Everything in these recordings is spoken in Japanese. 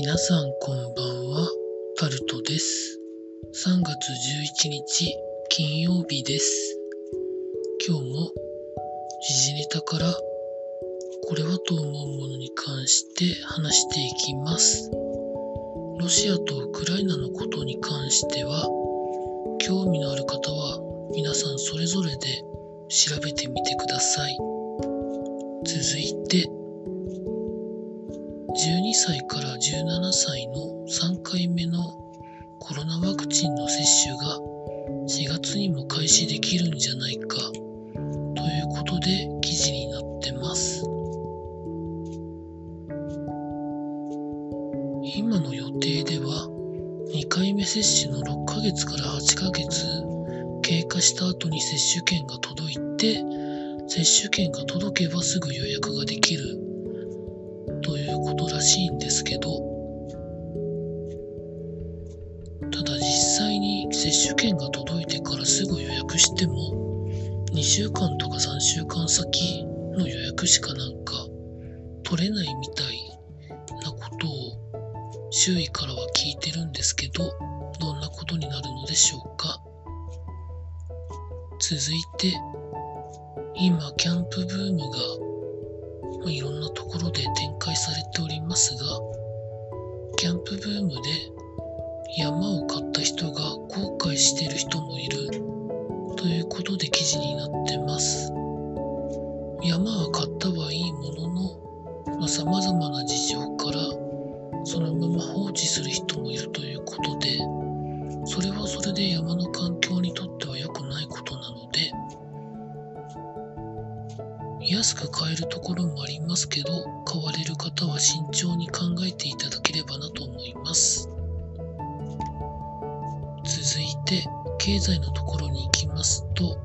皆さんこんばんは、タルトです。3月11日金曜日です。今日も時事ネタからこれはと思うものに関して話していきます。ロシアとウクライナのことに関しては興味のある方は皆さんそれぞれで調べてみてください。続いて12歳から17歳の3回目のコロナワクチンの接種が4月にも開始できるんじゃないかということで記事になってます。今の予定では2回目接種の6ヶ月から8ヶ月経過した後に接種券が届いて接種券が届けばすぐ予約ができるということらしいんですけどただ実際に接種券が届いてからすぐ予約しても2週間とか3週間先の予約しかなんか取れないみたいなことを周囲からは聞いてるんですけどどんなことになるのでしょうか。続いて今キャンプブームがいろんなところで展開されておりますが、キャンプブームで山を買った人が後悔してる人もいるということで記事になってます。山は買ったはいいものの、まあ、様々な事情からそのままもありますけど買われる方は慎重に考えていただければなと思います。続いて経済のところに行きますと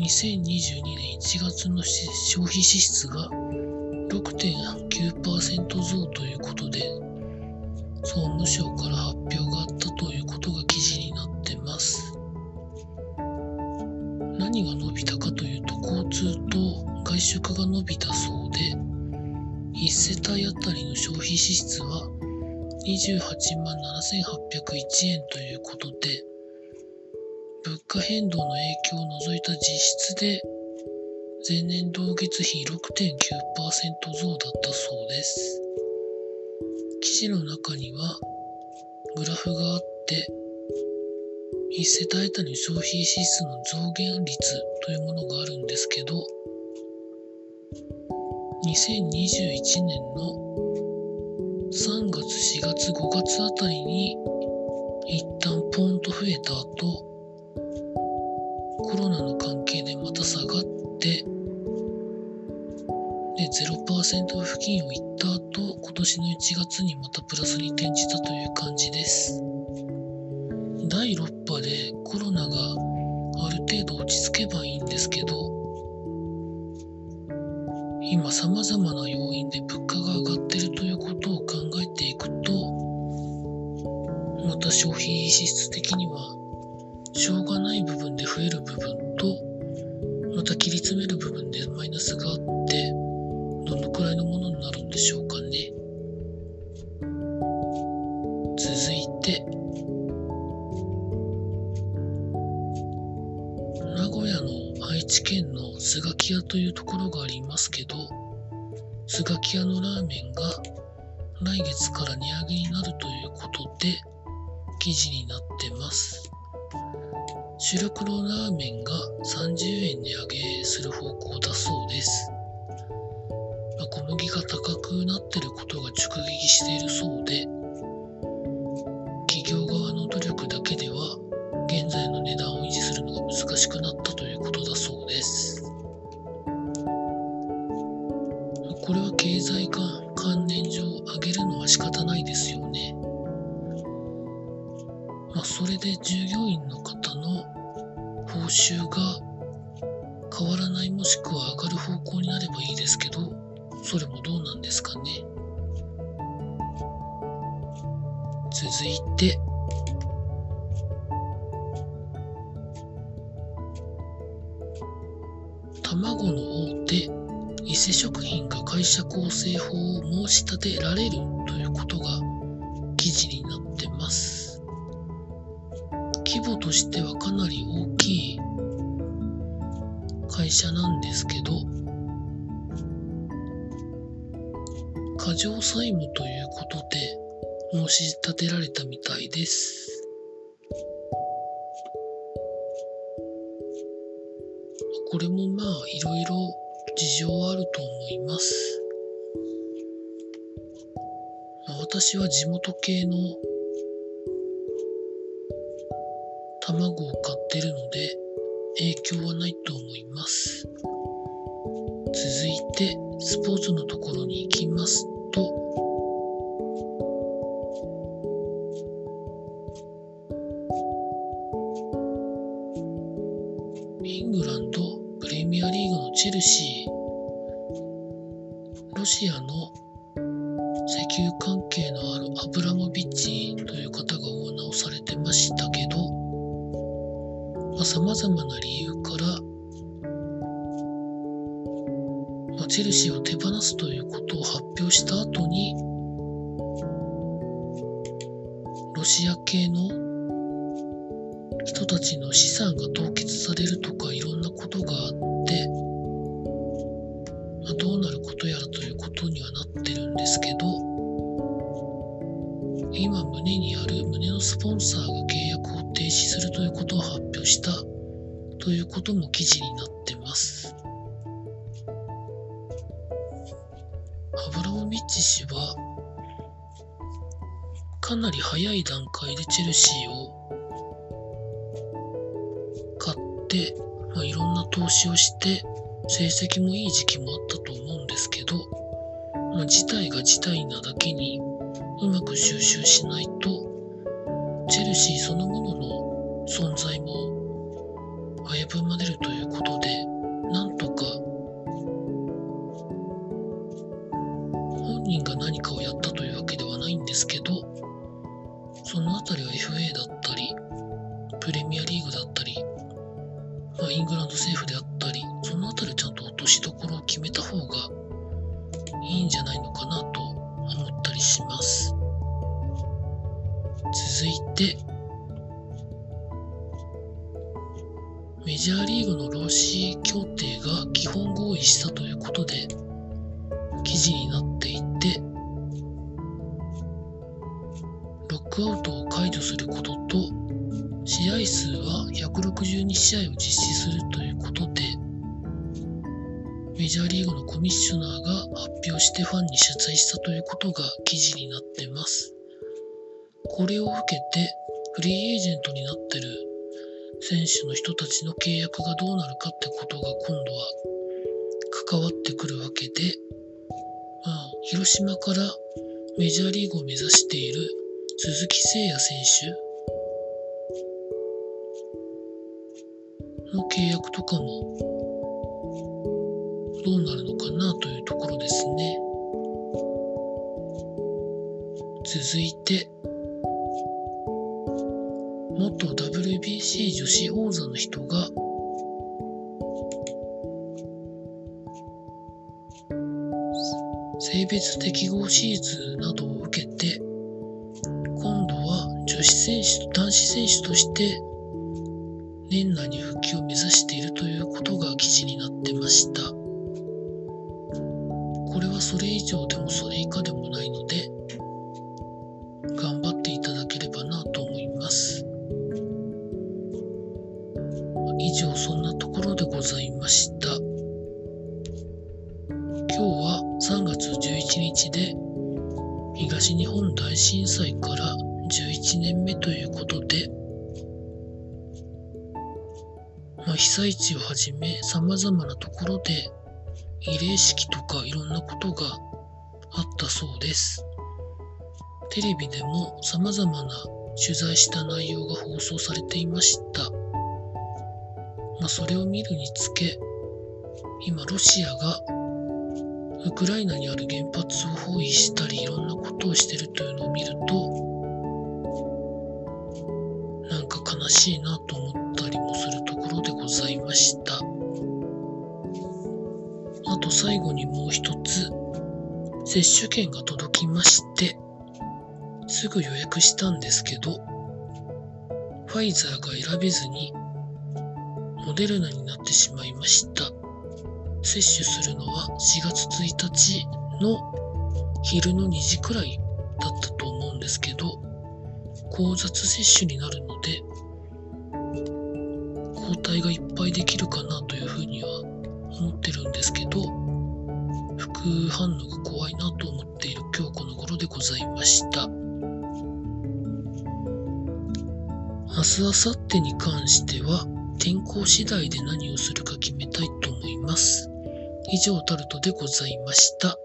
2022年1月の消費支出が6.9%増ということで総務省から発表があったということが記事になっ外食が伸びたそうで1世帯あたりの消費支出は28万7801円ということで物価変動の影響を除いた実質で前年同月比6.9%増だったそうです。記事の中にはグラフがあって1世帯当たりの消費支出の増減率というものがあるんですけど2021年の3月4月5月あたりに一旦ポンと増えた後コロナの関係でまた下がってで0%付近を行った後今年の1月にまたプラスに転じたという感じです。第6波でコロナがある程度落ち着けばいいんですけど今様々な要因で物価が上がっているということを考えていくとまた消費支出的にはしょうがない部分で増える部分とまた切り詰める部分でマイナスがあってどのくらいのものになるんでしょうか。スガキ屋というところがありますけどスガキ屋のラーメンが来月から値上げになるということで記事になってます。主力のラーメンが30円値上げする方向だそうです、まあ小麦が高くなってることが直撃しているそうで企業側の努力だけでは現在の値段を維持するのが難しくなっですけど、それもどうなんですかね。続いて、卵の大手、伊偽食品が会社構成法を申し立てられるということが記事になってます。規模としてはかなり大きい会社なんですけど、過剰債務ということで申し立てられたみたいです。これもまあいろいろ事情はあると思います。私は地元系の卵を買ってるので影響はないと思います。続いてスポーツのところに行きますイングランドプレミアリーグのチェルシー。ロシアの石油関係のあるアブラモビッチという方がオーナーをされてましたけどさまざ、まな理由チェルシーを手放すということを発表した後にロシア系の人たちの資産が凍結されるとかいろんなことがあって、まあ、どうなることやらということにはなってるんですけど今胸にある胸のスポンサーが契約を停止するということを発表したということも記事になってアブラモビッチ氏はかなり早い段階でチェルシーを買って、まあ、いろんな投資をして成績もいい時期もあったと思うんですけど、まあ、事態が事態なだけにうまく収集しないとチェルシーそのものの存在も危ぶまれるということでなんとか人が何かをやったというわけではないんですけどその辺りは FA だったりプレミアリーグだったり、まあ、イングランド政府であったりそのあたりちゃんと落としどころを決めた方がいいんじゃないのかロックアウトを解除することと、試合数は162試合を実施するということで、メジャーリーグのコミッショナーが発表してファンに謝罪したということが記事になってます。これを受けてフリーエージェントになってる選手の人たちの契約がどうなるかってことが今度は関わってくるわけで、まあ、広島からメジャーリーグを目指している鈴木誠也選手？の契約とかもどうなるのかなというところですね。続いて、元 WBC 女子王座の人が性別適合シーズなどを選手男子選手として年内に復帰を目指しているということが記事になってましたこれはそれ以上でもそれ以下でもないので頑張っていただければなと思います以上そんなところでございました。今日は3月11日で東日本大震災から11年目ということで、まあ、被災地をはじめ様々なところで慰霊式とかいろんなことがあったそうです。テレビでも様々な取材した内容が放送されていました。まあ、それを見るにつけ、今ロシアがウクライナにある原発を包囲したりいろんなことをしてるというのを見ると、しいなと思ったりもするところでございました。あと最後にもう一つ、接種券が届きまして、すぐ予約したんですけど、ファイザーが選べずに、モデルナになってしまいました。接種するのは4月1日の昼の2時くらいだったと思うんですけど、交雑接種になるので、抗体がいっぱいできるかなというふうには思ってるんですけど、副反応が怖いなと思っている今日この頃でございました。明日、明後日に関しては、天候次第で何をするか決めたいと思います。以上タルトでございました。